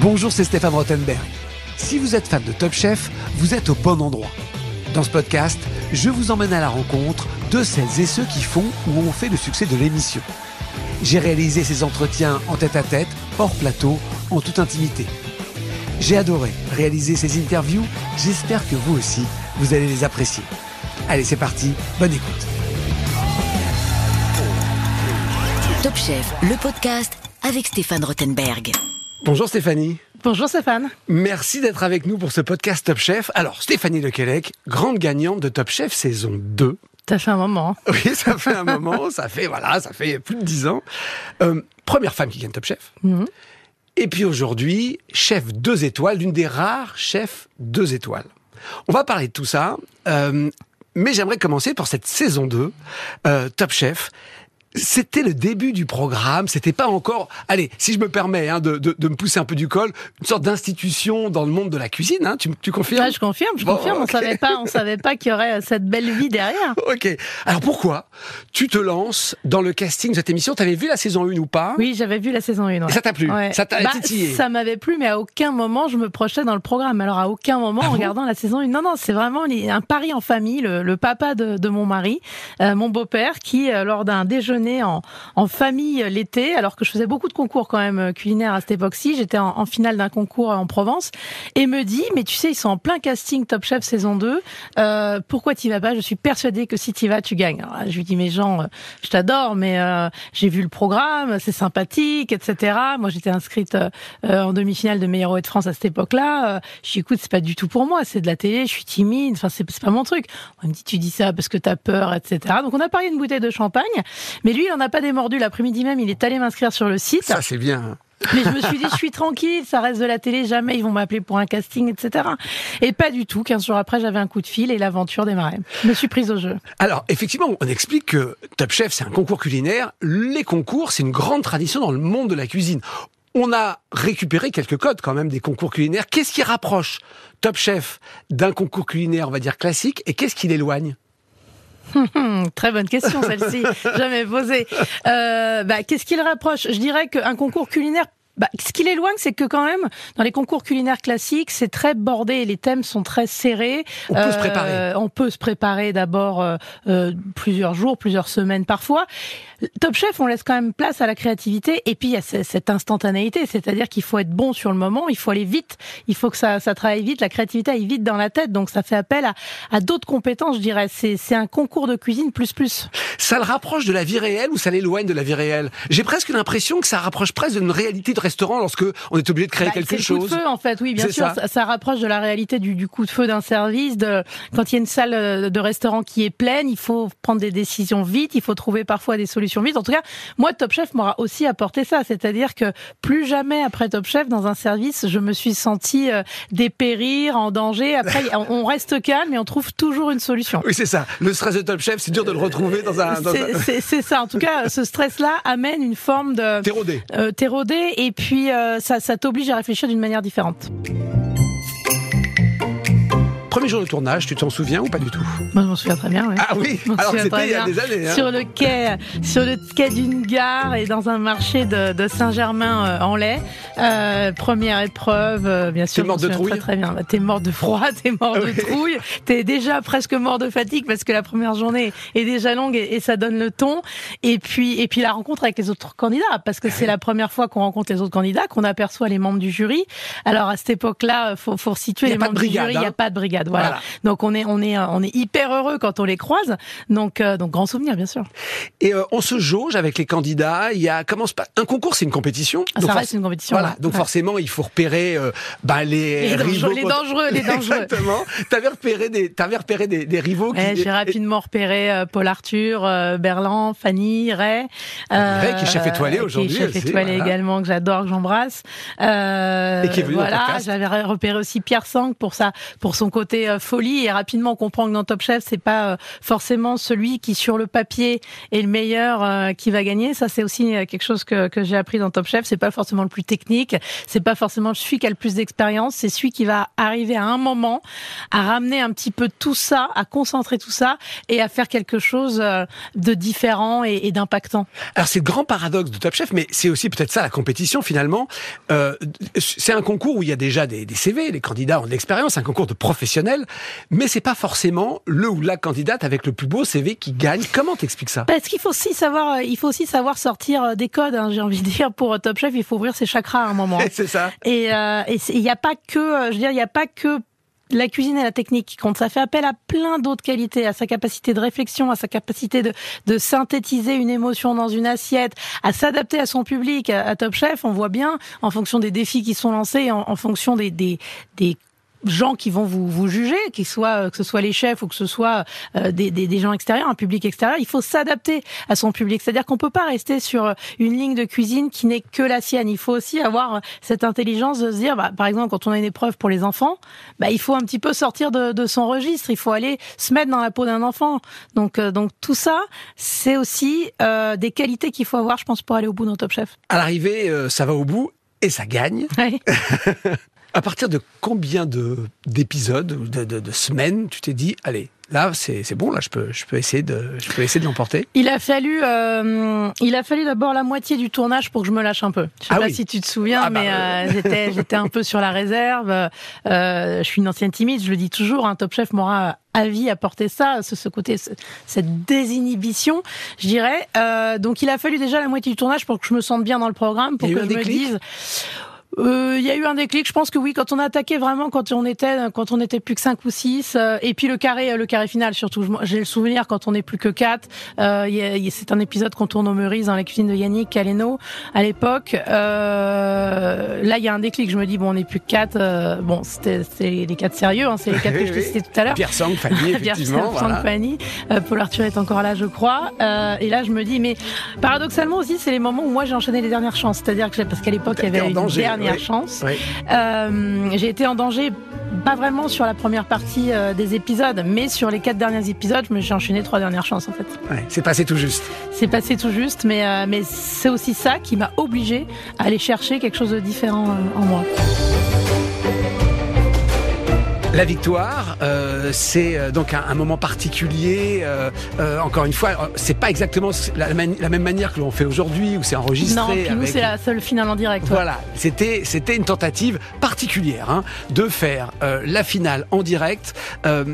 Bonjour, c'est Stéphane Rottenberg. Si vous êtes fan de Top Chef, vous êtes au bon endroit. Dans ce podcast, je vous emmène à la rencontre de celles et ceux qui font ou ont fait le succès de l'émission. J'ai réalisé ces entretiens en tête-à-tête, hors plateau, en toute intimité. J'ai adoré réaliser ces interviews, j'espère que vous aussi, vous allez les apprécier. Allez, c'est parti, bonne écoute. Top Chef, le podcast avec Stéphane Rothenberg. Bonjour Stéphanie. Bonjour Stéphane. Merci d'être avec nous pour ce podcast Top Chef. Alors, Stéphanie Lequelec, grande gagnante de Top Chef saison 2. Ça fait un moment. Oui, ça fait un moment, ça fait, voilà, ça fait plus de 10 ans. Euh, première femme qui gagne Top Chef. Mhm. Et puis aujourd'hui, chef deux étoiles, l'une des rares chefs deux étoiles. On va parler de tout ça, euh, mais j'aimerais commencer pour cette saison 2, euh, Top Chef. C'était le début du programme, c'était pas encore, allez, si je me permets hein, de, de, de me pousser un peu du col, une sorte d'institution dans le monde de la cuisine, hein, tu, tu confirmes? Ouais, je confirme, je Bon, confirme. On savait pas, on savait pas qu'il y aurait cette belle vie derrière. Ok. Alors pourquoi tu te lances dans le casting de cette émission? T'avais vu la saison 1 ou pas? Oui, j'avais vu la saison 1. Et ça t'a plu? Ça t'a bah, titillé? Ça m'avait plu, mais à aucun moment je me projetais dans le programme. Alors à aucun moment, Ah en regardant la saison 1, non, non, c'est vraiment un pari en famille. Le, le papa de, de mon mari, euh, mon beau-père, qui euh, lors d'un déjeuner en, famille l'été, alors que je faisais beaucoup de concours quand même euh, culinaires à cette époque-ci, j'étais en, finale d'un concours euh, en Provence, et me dit, mais tu sais, ils sont en plein casting Top Chef saison 2. Euh, pourquoi t'y vas pas? Je suis persuadée que si t'y vas, tu gagnes. Je lui dis, mais Jean, euh, je t'adore, mais j'ai vu le programme, c'est sympathique, etc. Moi, j'étais inscrite en demi-finale de meilleur de France à cette époque-là. Je dis, écoute, c'est pas du tout pour moi, c'est de la télé, je suis timide, enfin, c'est pas mon truc. On me dit, tu dis ça parce que t'as peur, etc. Donc, on a parié une bouteille de champagne, mais lui, il en a pas démordu. L'après-midi même, il est allé m'inscrire sur le site. Ça c'est bien. Mais je me suis dit, je suis tranquille, ça reste de la télé, jamais ils vont m'appeler pour un casting, etc. Et pas du tout. 15 jours après, j'avais un coup de fil et l'aventure démarrait. Je me suis prise au jeu. Alors, effectivement, on explique que Top Chef, c'est un concours culinaire. Les concours, c'est une grande tradition dans le monde de la cuisine. On a récupéré quelques codes quand même des concours culinaires. Qu'est-ce qui rapproche Top Chef d'un concours culinaire, on va dire classique, et qu'est-ce qui l'éloigne? très bonne question celle-ci, jamais posée. Euh, bah, Qu'est-ce qui le rapproche? Je dirais qu'un concours culinaire bah, ce qui l'éloigne, c'est que quand même, dans les concours culinaires classiques, c'est très bordé, les thèmes sont très serrés. On peut se Euh, préparer. On peut se préparer d'abord euh, euh, plusieurs jours, plusieurs semaines parfois. Top Chef, on laisse quand même place à la créativité et puis il y a ce- cette instantanéité, c'est-à-dire qu'il faut être bon sur le moment, il faut aller vite, il faut que ça, ça travaille vite, la créativité aille vite dans la tête, donc ça fait appel à, à d'autres compétences, je dirais. C'est un concours de cuisine plus plus. Ça le rapproche de la vie réelle ou ça l'éloigne de la vie réelle? J'ai presque l'impression que ça rapproche presque d'une réalité de restaurant lorsque on est obligé de créer Bah, quelque c'est le coup chose. de feu, en fait, oui, bien sûr. ça. Ça. ça rapproche de la réalité du, du coup de feu d'un service. De, quand il y a une salle euh, de restaurant qui est pleine, il faut prendre des décisions vite, il faut trouver parfois des solutions vite. En tout cas, moi, Top Chef m'aura aussi apporté ça. C'est-à-dire que plus jamais après Top Chef, dans un service, je me suis sentie euh, dépérir, en danger. Après, on reste calme et on trouve toujours une solution. Oui, c'est ça. Le stress de Top Chef, c'est dur de le retrouver dans un... C'est- un... Ça. En tout cas, ce stress-là amène une forme de rodé. euh, rodé et puis euh, ça, ça t'oblige à réfléchir d'une manière différente. Premier jour de tournage, tu t'en souviens ou pas du tout Moi, je m'en souviens très bien. Oui. Ah oui Alors c'était il y a des années. Hein. Sur le quai, sur le quai d'une gare et dans un marché de, de Saint-Germain-en-Laye. Euh, première épreuve, euh, bien sûr. T'es morte de trouille Très, très bien. Bah, T'es mort de froid, t'es mort Oui. de trouille, t'es déjà presque mort de fatigue parce que la première journée est déjà longue et, et ça donne le ton. Et puis, et puis la rencontre avec les autres candidats parce que c'est la première fois qu'on rencontre les autres candidats, qu'on aperçoit les membres du jury. Alors à cette époque-là, faut, faut situer les membres brigade, du jury. Il n'y hein. a pas de brigade. Voilà. Voilà. Donc on est, on est, on est hyper heureux quand on les croise. Donc, euh, donc grand souvenir, bien sûr. Et euh, on se jauge avec les candidats. Il y a comment se passe? Un concours, c'est une compétition. Ah, Donc ça reste une compétition. Voilà. ouais. Donc Ouais. forcément, il faut repérer euh, bah, les, Les rivaux. les dangereux, les dangereux. Exactement. T'avais repéré des, t'avais repéré des, des rivaux Ouais, qui. j'ai rapidement repéré euh, Paul Arthur, euh, Berland, Fanny, Ray. euh, Ray, qui est chef étoilé qui est aujourd'hui chef aussi, étoilé voilà. également, que j'adore, que j'embrasse. Euh, Et qui est venu Voilà, j'avais repéré aussi Pierre Sang pour sa, pour son côté euh, folie et rapidement on comprend que dans Top Chef c'est pas euh, forcément celui qui sur le papier est le meilleur euh, qui va gagner. Ça c'est aussi quelque chose que, j'ai appris dans Top Chef. C'est pas forcément le plus technique, c'est pas forcément celui qui a le plus d'expérience, c'est celui qui va arriver à un moment à ramener un petit peu tout ça, à concentrer tout ça et à faire quelque chose de différent et, d'impactant. Alors c'est le grand paradoxe de Top Chef, mais c'est aussi peut-être ça la compétition finalement. C'est un concours où il y a déjà des, des CV, les candidats ont de l'expérience, un concours de professionnels, mais c'est pas forcément le ou la candidate avec le plus beau CV qui gagne. Comment t'expliques ça? Parce qu'il faut aussi savoir, euh, il faut aussi savoir sortir euh, des codes. Hein, J'ai envie de dire pour Top Chef, il faut ouvrir ses chakras à un moment. c'est ça. Et il n'y a pas que, je veux dire, il n'y a pas que la cuisine et la technique qui compte. Ça fait appel à plein d'autres qualités, à sa capacité de réflexion, à sa capacité de, de synthétiser une émotion dans une assiette, à s'adapter à son public. À, Top Chef, on voit bien, en fonction des défis qui sont lancés, en, en fonction des, des, des gens qui vont vous, vous juger, soient, que ce soit les chefs ou que ce soit euh, des, des, des, gens extérieurs, un public extérieur, il faut s'adapter à son public. C'est-à-dire qu'on peut pas rester sur une ligne de cuisine qui n'est que la sienne. Il faut aussi avoir cette intelligence de se dire, bah, par exemple, quand on a une épreuve pour les enfants, bah, il faut un petit peu sortir de, de son registre. Il faut aller se mettre dans la peau d'un enfant. Donc, euh, donc tout ça, c'est aussi euh, des qualités qu'il faut avoir, je pense, pour aller au bout d'un Top Chef. À l'arrivée, euh, ça va au bout et ça gagne. Ouais. À partir de combien de d'épisodes ou de, de, de, semaines tu t'es dit allez là c'est bon là je peux je peux essayer de je peux essayer de l'emporter? Il a fallu euh, il a fallu d'abord la moitié du tournage pour que je me lâche un peu. Je sais Ah pas oui. si tu te souviens Ah bah, mais euh, j'étais j'étais un peu sur la réserve. Euh, je suis une ancienne timide, je le dis toujours. Un Top Chef m'aura à vie apporté ça, ce, ce côté, ce- cette désinhibition, je dirais. Euh, donc il a fallu déjà la moitié du tournage pour que je me sente bien dans le programme, pour que je me déclic? Dise. Euh, Il y a eu un déclic, je pense que oui, quand on a attaqué vraiment, quand on était, quand on était plus que 5 ou 6, et puis le carré, le carré final surtout. J'ai le souvenir quand on est plus que 4, euh, il il c'est un épisode qu'on tourne au Meurice dans la cuisine de Yannick Caleno à l'époque. Euh, là, il y a un déclic. Je me dis bon, on est plus que 4. bon, c'était les 4 sérieux, hein, c'est les 4 que je t'ai Oui, cités tout à l'heure. Pierre Sang, Fanny, Pierre effectivement. Sang, voilà. Fanny. Euh, Paul Arthur est encore là, je crois. Euh, et là, je me dis, mais paradoxalement aussi, c'est les moments où moi j'ai enchaîné les dernières chances. C'est-à-dire que parce qu'à l'époque, il y avait une danger, dernière chance. Euh, j'ai été en danger, pas vraiment sur la première partie euh, des épisodes, mais sur les quatre derniers épisodes, je me suis enchaîné trois dernières chances en fait. Ouais, c'est passé tout juste. C'est passé tout juste, mais euh, mais c'est aussi ça qui m'a obligé à aller chercher quelque chose de différent en moi. La victoire, euh, c'est euh, donc un, un moment particulier. euh, euh, encore une fois, euh, c'est pas exactement la, mani- la même manière que l'on fait aujourd'hui, où c'est enregistré. Non, puis nous c'est la seule finale en direct. ouais. Voilà, c'était c'était une tentative particulière hein, de faire euh, la finale en direct, euh,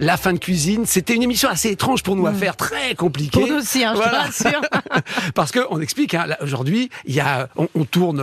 la fin de cuisine. C'était une émission assez étrange pour nous à faire, très compliquée. Mm. Pour nous aussi, hein, je Voilà. te rassure. Parce que on explique, hein, aujourd'hui, il y a, on, on tourne,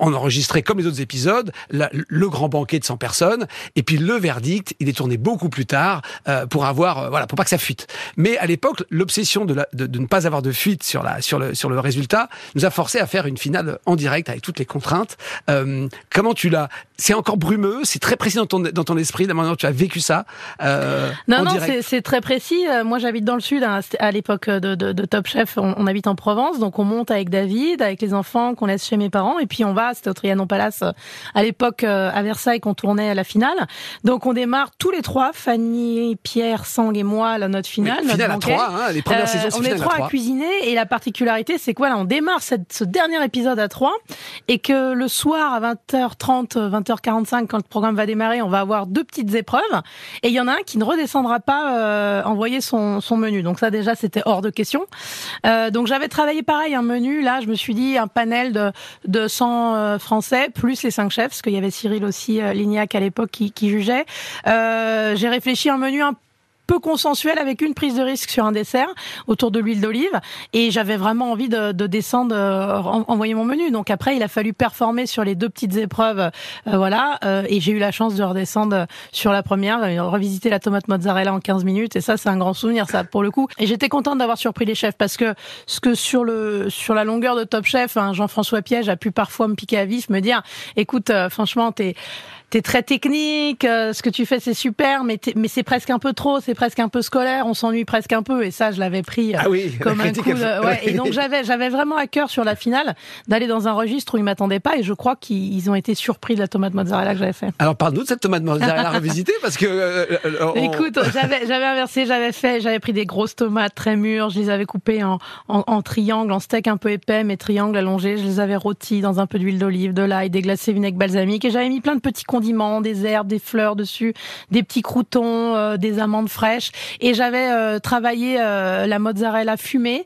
on enregistré comme les autres épisodes, la- le grand banquet de 100 personnes, et puis le verdict, il est tourné beaucoup plus tard euh, pour avoir, euh, voilà, pour pas que ça fuite. Mais à l'époque, l'obsession de, de, de ne pas avoir de fuite sur la, sur le, sur le résultat nous a forcé à faire une finale en direct avec toutes les contraintes. Euh, comment tu l'as C'est encore brumeux, c'est très précis dans ton, dans ton esprit. La manière dont tu as vécu ça euh, Non, non, c'est- très précis. Euh, Moi, j'habite dans le sud. hein, à l'époque de, de, de Top Chef, on, on habite en Provence, donc on monte avec David, avec les enfants qu'on laisse chez mes parents, et puis on va. C'était au Trianon Palace euh, à l'époque euh, à Versailles qu'on tournait à la finale. Donc on démarre tous les trois, Fanny, Pierre, Sang et moi, la note finale. Oui, notre finale à trois, hein, les premières Euh, saisons, c'est on est trois à trois. cuisiner et la particularité c'est que voilà on démarre cette, ce dernier épisode à 3 et que le soir à 20h30 20h45 quand le programme va démarrer on va avoir deux petites épreuves. Et il y en a un qui ne redescendra pas euh, envoyer son, menu. Donc ça déjà c'était hors de question. Euh, donc j'avais travaillé pareil un menu. Là je me suis dit un panel de, de 100 euh, français plus les cinq chefs parce qu'il y avait Cyril aussi euh, Lignac à l'époque qui, qui jugeait. J'ai réfléchi à un menu un peu consensuel avec une prise de risque sur un dessert autour de l'huile d'olive. Et j'avais vraiment envie de, de descendre euh, en- envoyer mon menu. Donc après il a fallu performer sur les deux petites épreuves euh, voilà. Euh, et j'ai eu la chance de redescendre sur la première euh, revisiter la tomate mozzarella en 15 minutes. Et ça c'est un grand souvenir ça pour le coup. Et j'étais contente d'avoir surpris les chefs parce que ce que sur le sur la longueur de Top Chef hein, Jean-François Piège a pu parfois me piquer à vif me dire écoute euh, franchement t'es t'es très technique, euh, ce que tu fais c'est super, mais mais c'est presque un peu trop, c'est presque un peu scolaire, on s'ennuie presque un peu. Et ça, je l'avais pris ah oui, comme un coup. De, ouais, et donc j'avais j'avais vraiment à cœur sur la finale d'aller dans un registre où ils m'attendaient pas, et je crois qu'ils ont été surpris de la tomate mozzarella que j'avais fait. Alors parle-nous de cette tomate mozzarella revisitée, parce que. Écoute, j'avais j'avais inversé, j'avais fait, j'avais pris des grosses tomates très mûres, je les avais coupées en, en, en triangle, en steak un peu épais, mais triangles allongés, je les avais rôtis dans un peu d'huile d'olive, de l'ail, déglacé vinaigre balsamique, et j'avais mis plein de petits condiments, des herbes, des fleurs dessus, des petits croutons, euh, des amandes fraîches, et j'avais euh, travaillé euh, la mozzarella fumée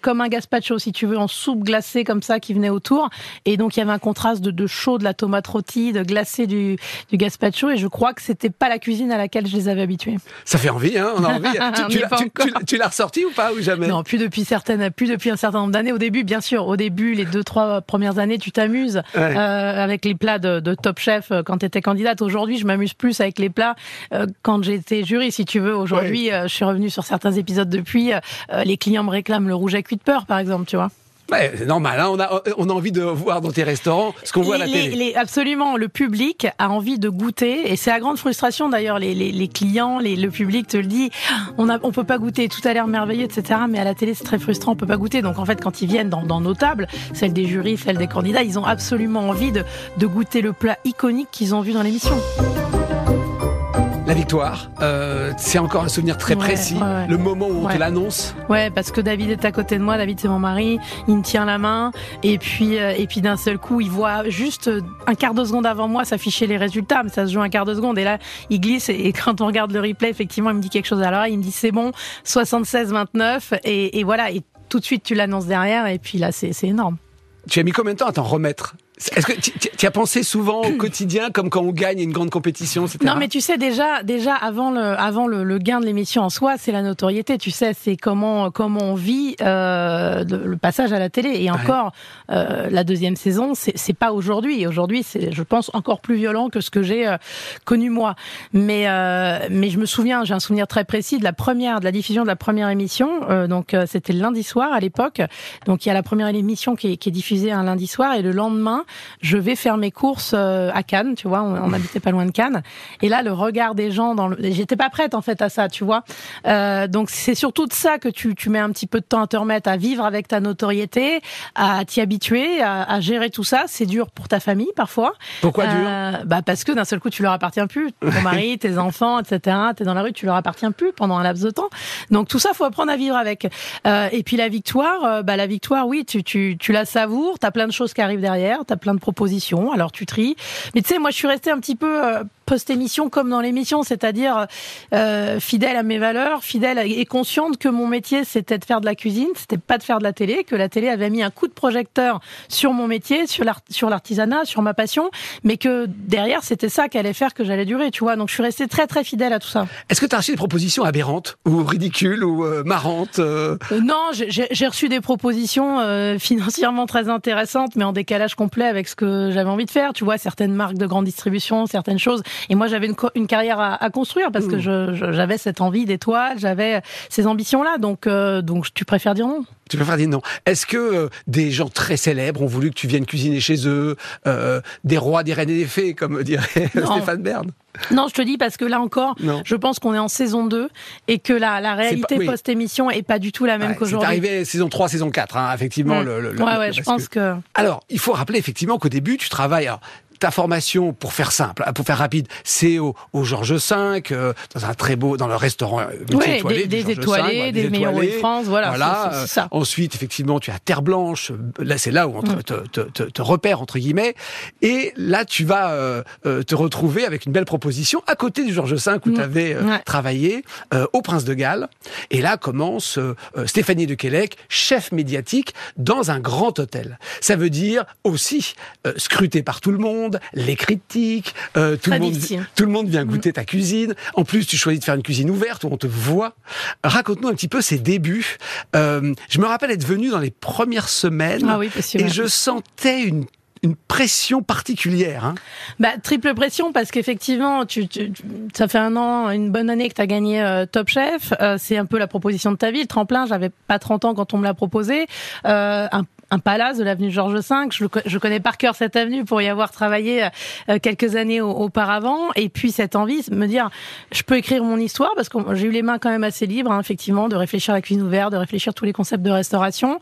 comme un gazpacho, si tu veux, en soupe glacée comme ça qui venait autour, et donc il y avait un contraste de, de chaud de la tomate rôtie, de glacé du, du gazpacho, et je crois que c'était pas la cuisine à laquelle je les avais habitués. Ça fait envie, hein On a envie. tu, l'as ressorti ou pas ou jamais? Non, plus depuis certaines, plus depuis un certain nombre d'années. Au début, bien sûr, au début, les deux trois premières années, tu t'amuses avec les plats de, de Top Chef euh, quand tu étais candidate. Aujourd'hui, je m'amuse plus avec les plats euh, quand j'étais jury, si tu veux. Aujourd'hui, je suis revenue sur certains épisodes depuis. les clients me réclament le rouge à cuit de peur, par exemple, tu vois. C'est normal. Hein. on, a, on a envie de voir dans tes restaurants ce qu'on voit à la télé. absolument. Le public a envie de goûter. Et c'est à grande frustration d'ailleurs. Les, les, les, clients, les, le public te le dit. On a, on peut pas goûter. Tout a l'air merveilleux, etc. Mais à la télé, c'est très frustrant. On peut pas goûter. Donc en fait, quand ils viennent dans, dans nos tables, celles des jurys, celles des candidats, ils ont absolument envie de, de goûter le plat iconique qu'ils ont vu dans l'émission. La victoire, euh, c'est encore un souvenir très précis. Le moment où on te l'annonce. Ouais, parce que David est à côté de moi. David, c'est mon mari. Il me tient la main. Et puis, euh, et puis d'un seul coup, il voit juste un quart de seconde avant moi s'afficher les résultats. Mais ça se joue un quart de seconde. Et là, il glisse. Et quand on regarde le replay, effectivement, il me dit quelque chose. Alors, il me dit c'est bon, 76-29. Et, et voilà. Et tout de suite, tu l'annonces derrière. Et puis là, c'est énorme. Tu as mis combien de temps à t'en remettre? Est-ce que tu as pensé souvent au quotidien comme quand on gagne une grande compétition, etc. Non, mais tu sais déjà, déjà avant le, avant le, gain de l'émission en soi, c'est la notoriété. Tu sais, c'est comment comment on vit euh, le, passage à la télé. Et encore, euh, la deuxième saison, c'est pas aujourd'hui. Aujourd'hui, c'est, je pense, encore plus violent que ce que j'ai euh, connu moi. Mais euh, mais je me souviens, j'ai un souvenir très précis de la première, de la diffusion de la première émission. Euh, donc c'était le lundi soir à l'époque. Donc il y a la première émission qui est, qui est diffusée un lundi soir et le lendemain je vais faire mes courses euh, à Cannes, tu vois, on, habitait pas loin de Cannes. Et là, le regard des gens dans le, j'étais pas prête en fait à ça, tu vois. Euh, donc c'est surtout de ça que tu, tu mets un petit peu de temps à te remettre, à vivre avec ta notoriété, à t'y habituer, à, à, gérer tout ça. C'est dur pour ta famille parfois. Pourquoi dur euh, Bah parce que d'un seul coup tu leur appartiens plus, ton mari, tes enfants, etc. T'es dans la rue, tu leur appartiens plus pendant un laps de temps. Donc tout ça, faut apprendre à vivre avec. Euh, et puis la victoire, euh, bah la victoire, oui, tu, tu, tu la savoures. T'as plein de choses qui arrivent derrière, t'as plein de propositions. Alors tu tries. Mais tu sais, moi je suis restée un petit peu euh, post-émission comme dans l'émission, c'est-à-dire euh, fidèle à mes valeurs, fidèle et consciente que mon métier c'était de faire de la cuisine, c'était pas de faire de la télé, que la télé avait mis un coup de projecteur sur mon métier, sur l'artisanat, sur ma passion, mais que derrière c'était ça qui allait faire que j'allais durer, tu vois. Donc je suis restée très très fidèle à tout ça. Est-ce que tu as reçu des propositions aberrantes ou ridicules ou euh, marrantes euh? Non, j'ai reçu des propositions financièrement très intéressantes, mais en décalage complet avec ce que j'avais envie de faire. Tu vois, certaines marques de grande distribution, certaines choses. Et moi, j'avais une, une, carrière à, à, construire parce que mmh. j'avais cette envie d'étoile, j'avais ces ambitions-là. Donc, euh, donc, tu préfères dire non? Tu préfères dire non. Est-ce que euh, des gens très célèbres ont voulu que tu viennes cuisiner chez eux, euh, des rois, des reines et des fées, comme dirait Stéphane Bern? Non, je te dis parce que là encore, je pense qu'on est en saison 2 et que la, la réalité post-émission est pas du tout la même qu'aujourd'hui. C'est arrivé saison 3, saison 4, hein, effectivement. Mmh. Le, le, ouais, ouais, je pense que... Alors, il faut rappeler effectivement qu'au début, tu travailles ta formation, pour faire simple, pour faire rapide, c'est au, au Georges V, euh, dans un très beau, dans le restaurant multi-étoilé. des, des étoilés, des, meilleurs de France, voilà. voilà. ça. Ensuite, effectivement, tu as Terre Blanche. Là, c'est là où on te, mm. te, te, te, repère, entre guillemets. Et là, tu vas euh, euh, te retrouver avec une belle proposition à côté du Georges V où mm. tu avais travaillé, au Prince de Galles. Et là commence Stéphanie de Quélec, chef médiatique, dans un grand hôtel. Ça veut dire aussi scruté par tout le monde, les critiques, euh, tout, le monde, tout le monde vient mm. goûter ta cuisine. En plus, tu choisis de faire une cuisine ouverte où on te voit. Raconte-nous un petit peu ces débuts. Euh, je me rappelle être venu dans les premières semaines ah oui, et je sentais une une pression particulière. Hein. Bah, triple pression parce qu'effectivement, tu, tu, ça fait un an, une bonne année que tu as gagné euh, Top Chef. Euh, c'est un peu la proposition de ta vie, le tremplin. J'avais pas 30 ans quand on me l'a proposé. Euh, un un palace de l'avenue Georges V. Je, je, connais par cœur cette avenue pour y avoir travaillé euh, quelques années auparavant. Et puis cette envie, me dire, je peux écrire mon histoire parce que j'ai eu les mains quand même assez libres, hein, effectivement, de réfléchir à la cuisine ouverte, de réfléchir tous les concepts de restauration.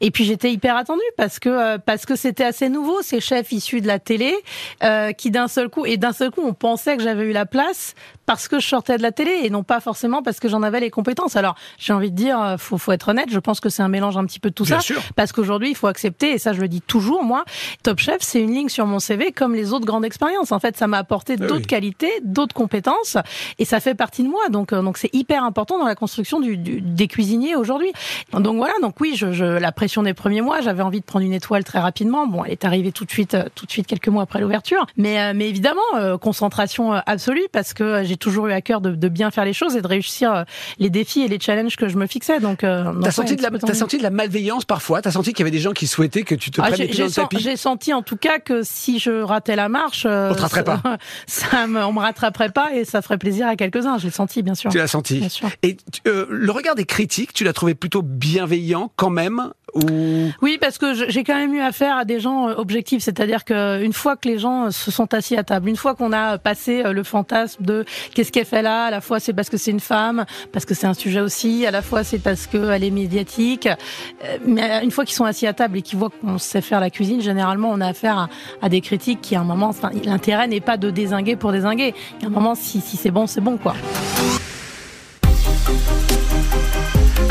Et puis j'étais hyper attendue parce que euh, parce que c'était assez nouveau ces chefs issus de la télé euh, qui d'un seul coup et d'un seul coup on pensait que j'avais eu la place parce que je sortais de la télé et non pas forcément parce que j'en avais les compétences. Alors, j'ai envie de dire, euh, faut, faut être honnête, je pense que c'est un mélange un petit peu de tout Bien ça. Sûr. Parce qu'aujourd'hui, il faut accepter, et ça je le dis toujours, moi, Top Chef, c'est une ligne sur mon CV comme les autres grandes expériences. En fait, ça m'a apporté Ah d'autres oui. qualités, d'autres compétences, et ça fait partie de moi. Donc, euh, donc c'est hyper important dans la construction du, du- des cuisiniers aujourd'hui. Donc voilà, donc oui, je, je, la pression des premiers mois, j'avais envie de prendre une étoile très rapidement. Bon, elle est arrivée tout de suite, euh, tout de suite quelques mois après l'ouverture. Mais, euh, mais évidemment, euh, concentration euh, absolue parce que euh, j'ai toujours eu à cœur de, de bien faire les choses et de réussir euh, les défis et les challenges que je me fixais. Donc, euh, T'as ouais, senti, un de la, senti de la malveillance parfois? T'as senti qu'il y avait des gens qui souhaitaient que tu te Ah, prennes j'ai, les pieds dans j'ai le sen- tapis j'ai senti en tout cas que si je ratais la marche, euh, On te rattraperait ça, ça me, on me rattraperait pas et ça ferait plaisir à quelques-uns. Je l'ai senti, bien sûr. Tu l'as senti Bien sûr. Et euh, le regard des critiques, tu l'as trouvé plutôt bienveillant quand même ou Oui, parce que j'ai quand même eu affaire à des gens euh, objectifs, c'est-à-dire que une fois que les gens euh, se sont assis à table, une fois qu'on a passé euh, le fantasme de qu'est-ce qu'elle fait là, à la fois c'est parce que c'est une femme, parce que c'est un sujet aussi, à la fois c'est parce qu'elle est médiatique, euh, mais une fois qu'ils sont assis à table et qu'ils voient qu'on sait faire la cuisine, généralement on a affaire à, des critiques qui à un moment, l'intérêt n'est pas de désinguer pour désinguer. À un moment, si, si c'est bon, c'est bon quoi.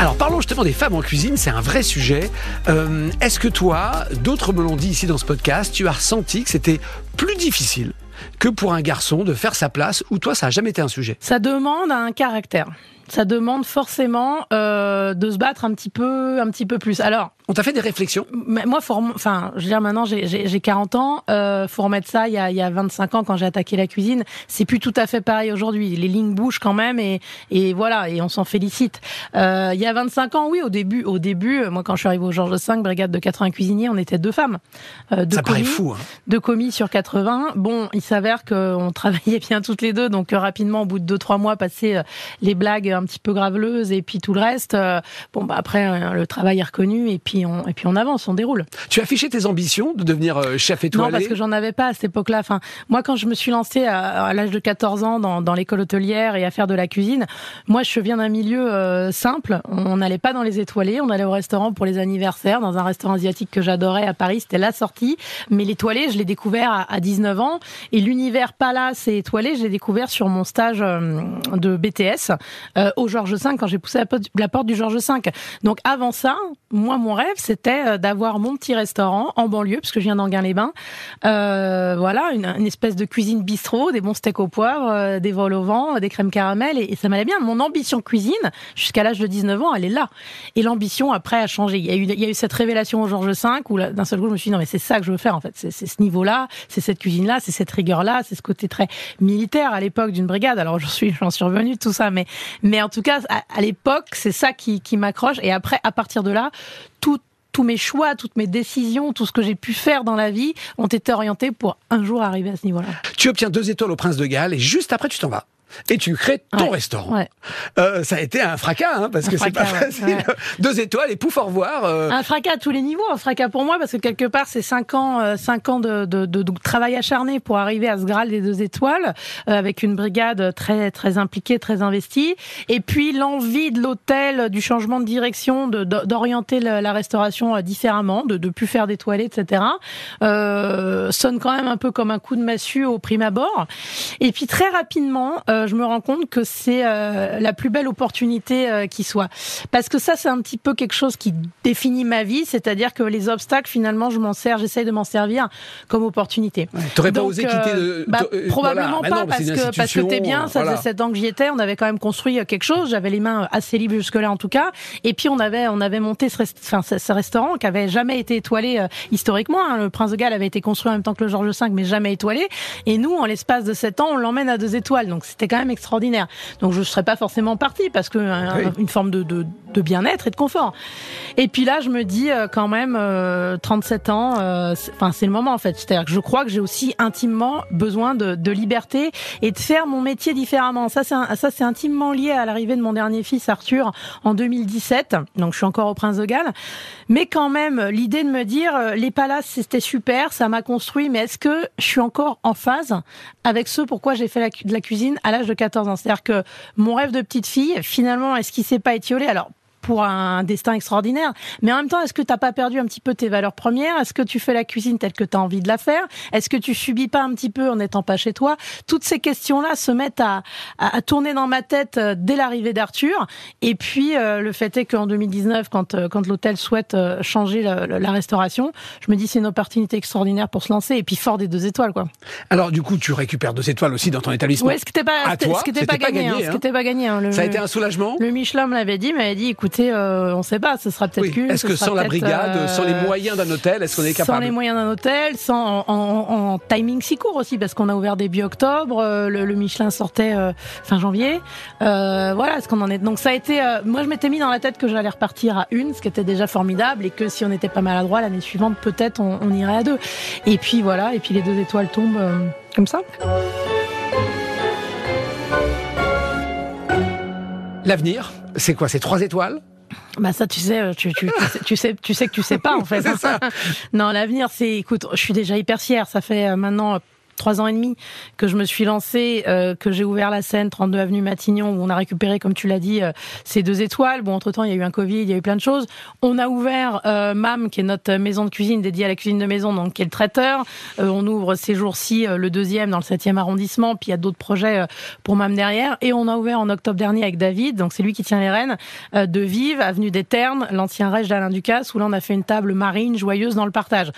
Alors parlons justement des femmes en cuisine, c'est un vrai sujet. Euh, Est-ce que toi, d'autres me l'ont dit ici dans ce podcast, tu as ressenti que c'était plus difficile que pour un garçon de faire sa place ou toi ça a jamais été un sujet? Ça demande un caractère. Ça demande forcément euh, de se battre un petit peu, un petit peu plus. Alors, On t'a fait des réflexions mais moi, faut rem- enfin, je veux dire, maintenant, j'ai- j'ai j'ai 40 ans. Euh, faut remettre ça il y a, il y a 25 ans quand j'ai attaqué la cuisine. C'est plus tout à fait pareil aujourd'hui. Les lignes bougent quand même et, et voilà, et on s'en félicite. Euh, il y a 25 ans, oui, au début, au début, euh, moi, quand je suis arrivée au Georges V, brigade de 80 cuisiniers, on était deux femmes. Euh, deux Ça paraît commis fou. Hein. deux commis sur 80. Bon, il s'avère qu'on travaillait bien toutes les deux, donc euh, rapidement, au bout de 2-3 mois, passer les blagues un petit peu graveleuses et puis tout le reste, bon, bah après, le travail est reconnu et puis on, et puis on avance, on déroule. Tu as affiché tes ambitions de devenir euh, chef étoilé Non, parce que j'en avais pas à cette époque-là. Enfin, moi, quand je me suis lancée à, à l'âge de 14 ans dans, dans l'école hôtelière et à faire de la cuisine, moi, je viens d'un milieu euh, simple. On n'allait pas dans les étoilés, on allait au restaurant pour les anniversaires, dans un restaurant asiatique que j'adorais à Paris. C'était la sortie. Mais l'étoilé, je l'ai découvert à, à 19 ans. Et l'univers palace et étoilé, je l'ai découvert sur mon stage euh, de BTS euh, au Georges V quand j'ai poussé la porte, la porte du Georges V. Donc avant ça, moi, mon rêve, c'était euh, d'avoir mon petit restaurant en banlieue, parce que je viens d'Anguin-les-Bains. Euh, voilà, une, une espèce de cuisine bistrot, des bons steaks au poivre, euh, des vols au vent, des crèmes caramel, et, ça m'allait bien. Mon ambition cuisine, jusqu'à l'âge de 19 ans, elle est là. Et l'ambition, après, a changé. Il y a eu, il y a eu cette révélation au Georges V, où d'un seul coup, je me suis dit, non, mais c'est ça que je veux faire, en fait. C'est ce niveau-là, c'est cette cuisine-là, c'est cette rigueur-là, c'est ce côté très militaire à l'époque d'une brigade. Alors, j'en suis, suis revenu tout ça, mais, mais en tout cas, à, l'époque, c'est ça qui m'accroche. Et après, à partir de là, tous mes choix, toutes mes décisions, tout ce que j'ai pu faire dans la vie ont été orientés pour un jour arriver à ce niveau-là. Tu obtiens deux étoiles au Prince de Galles et juste après tu t'en vas. Et tu crées ton Ouais, restaurant. ouais. Euh, ça a été un fracas, hein, parce Un que c'est pas ouais, facile. Deux étoiles et pouf, au revoir. euh, Un fracas à tous les niveaux, un fracas pour moi parce que quelque part c'est cinq ans, euh, cinq ans de, de, de- de travail acharné pour arriver à ce Graal des deux étoiles euh, avec une brigade très très impliquée, très investie, et puis l'envie de l'hôtel, du changement de direction, d'orienter la, la restauration différemment, de de plus faire d'étoilés, etc. Euh, sonne quand même un peu comme un coup de massue au prime abord. Et puis très rapidement, euh, je me rends compte que c'est euh, la plus belle opportunité euh, qui soit. Parce que ça, c'est un petit peu quelque chose qui définit ma vie, c'est-à-dire que les obstacles, finalement, je m'en sers, j'essaye de m'en servir comme opportunité. T'aurais pas osé euh, quitter de. bah, euh, probablement voilà. Bah pas non, parce que parce que t'es bien ça voilà. faisait sept ans que j'y étais on avait quand même construit quelque chose j'avais les mains assez libres jusque là en tout cas et puis on avait on avait monté ce, rest- enfin, ce, ce restaurant qui avait jamais été étoilé euh, historiquement hein. le Prince de Galles avait été construit en même temps que le Georges V mais jamais étoilé et nous en l'espace de sept ans on l'emmène à deux étoiles donc c'était c'est quand même extraordinaire. Donc je ne serais pas forcément partie parce que euh, une forme de, de, de bien-être et de confort. Et puis là, je me dis euh, quand même, 37 ans, enfin c'est le moment en fait. C'est-à-dire que je crois que j'ai aussi intimement besoin de, de, liberté et de faire mon métier différemment. Ça, c'est ça, c'est intimement lié à l'arrivée de mon dernier fils Arthur en 2017. Donc je suis encore au Prince de Galles, mais quand même l'idée de me dire les palaces c'était super, ça m'a construit, mais est-ce que je suis encore en phase avec ce pourquoi j'ai fait de la cuisine à de 14 ans. C'est-à-dire que mon rêve de petite fille, finalement, est-ce qu'il s'est pas étiolé? Alors pour un destin extraordinaire. Mais en même temps, est-ce que tu n'as pas perdu un petit peu tes valeurs premières? Est-ce que tu fais la cuisine telle que tu as envie de la faire? Est-ce que tu subis pas un petit peu en n'étant pas chez toi? Toutes ces questions-là se mettent à, à, tourner dans ma tête euh, dès l'arrivée d'Arthur. Et puis, euh, le fait est qu'en 2019, quand, euh, quand l'hôtel souhaite changer la, la, restauration, je me dis c'est une opportunité extraordinaire pour se lancer. Et puis, fort des deux étoiles, quoi. Alors, du coup, tu récupères deux étoiles aussi dans ton établissement. Oui, ce qui n'était pas, pas, gagné. Hein, Ce qui pas gagné. Hein, le, Ça a été un soulagement Le Michelin me l'avait dit, m'avait dit, écoute, euh, on ne sait pas, ce sera peut-être oui. Est-ce que sans la brigade, euh, sans les moyens d'un hôtel, est-ce qu'on est capable Sans les moyens d'un hôtel, sans en, timing si court aussi, parce qu'on a ouvert début octobre, euh, le, Michelin sortait fin janvier. voilà, ce qu'on en est. Donc ça a été. moi, je m'étais mis dans la tête que j'allais repartir à une, ce qui était déjà formidable, et que si on n'était pas maladroit l'année suivante, peut-être on, on, irait à deux. Et puis voilà, et puis les deux étoiles tombent comme ça. L'avenir, c'est quoi C'est trois étoiles bah ça tu sais tu, tu, tu, sais tu sais que tu sais pas en fait. non l'avenir c'est écoute je suis déjà hyper fière ça fait euh, maintenant trois ans et demi que je me suis lancée, euh, que j'ai ouvert la scène 32 avenue Matignon où on a récupéré, comme tu l'as dit, euh, ces deux étoiles. Bon, entre temps, il y a eu un Covid, il y a eu plein de choses. On a ouvert euh, MAM, qui est notre maison de cuisine dédiée à la cuisine de maison, donc qui est le traiteur. on ouvre ces jours-ci le deuxième dans le 7e arrondissement, puis il y a d'autres projets pour MAM derrière. Et on a ouvert en octobre dernier avec David, donc c'est lui qui tient les rênes, de Vive, avenue des Ternes, l'ancien rêche d'Alain Ducasse, où là on a fait une table marine joyeuse dans le partage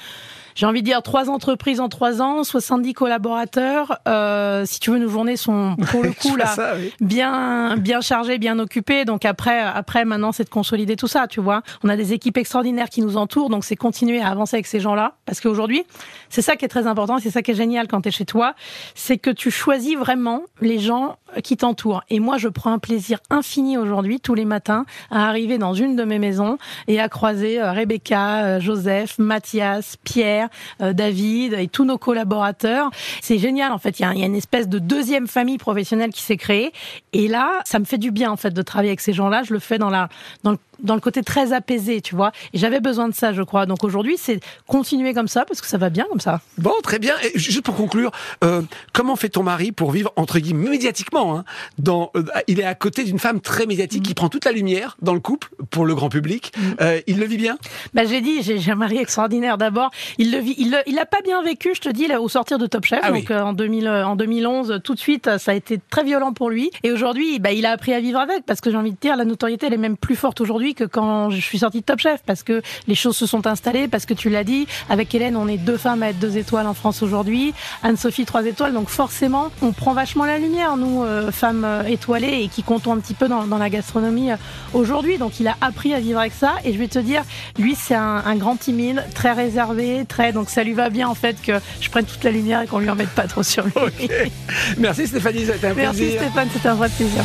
j'ai envie de dire trois entreprises en trois ans, 70 collaborateurs. Euh, si tu veux, nos journées sont pour le coup là bien bien chargées, bien occupées. Donc après après maintenant c'est de consolider tout ça, tu vois. On a des équipes extraordinaires qui nous entourent, donc c'est continuer à avancer avec ces gens-là parce qu'aujourd'hui, c'est ça qui est très important, c'est ça qui est génial quand tu es chez toi, c'est que tu choisis vraiment les gens qui t'entourent. Et moi, je prends un plaisir infini aujourd'hui tous les matins à arriver dans une de mes maisons et à croiser euh, Rebecca, euh, Joseph, Mathias, Pierre David et tous nos collaborateurs. C'est génial en fait. Il y, a, une espèce de deuxième famille professionnelle qui s'est créée. Et là, ça me fait du bien en fait de travailler avec ces gens-là. Je le fais dans la dans le dans le côté très apaisé, tu vois. Et j'avais besoin de ça, je crois. Donc aujourd'hui, c'est continuer comme ça parce que ça va bien comme ça. Bon, très bien. Et juste pour conclure, euh, comment fait ton mari pour vivre entre guillemets médiatiquement hein, dans, euh, Il est à côté d'une femme très médiatique qui mm. prend toute la lumière dans le couple pour le grand public. Mm. Euh, il le vit bien? Bah j'ai dit, j'ai un mari extraordinaire. D'abord, il le vit. Il, il a pas bien vécu, je te dis, là, au sortir de Top Chef. Ah donc en 2000, en 2011, tout de suite, ça a été très violent pour lui. Et aujourd'hui, bah, il a appris à vivre avec parce que j'ai envie de dire, la notoriété elle est même plus forte aujourd'hui que quand je suis sortie de Top Chef, parce que les choses se sont installées, parce que tu l'as dit, avec Hélène, on est deux femmes à être deux étoiles en France aujourd'hui, Anne-Sophie trois étoiles, donc forcément, on prend vachement la lumière, nous, euh, femmes euh, étoilées et qui comptons un petit peu dans, la gastronomie euh, aujourd'hui. Donc il a appris à vivre avec ça, et je vais te dire, lui, c'est un, grand timide, très réservé, très, donc ça lui va bien en fait que je prenne toute la lumière et qu'on lui en mette pas trop sur lui. Merci Stéphanie, c'était un plaisir. Merci Stéphane, c'était un vrai plaisir.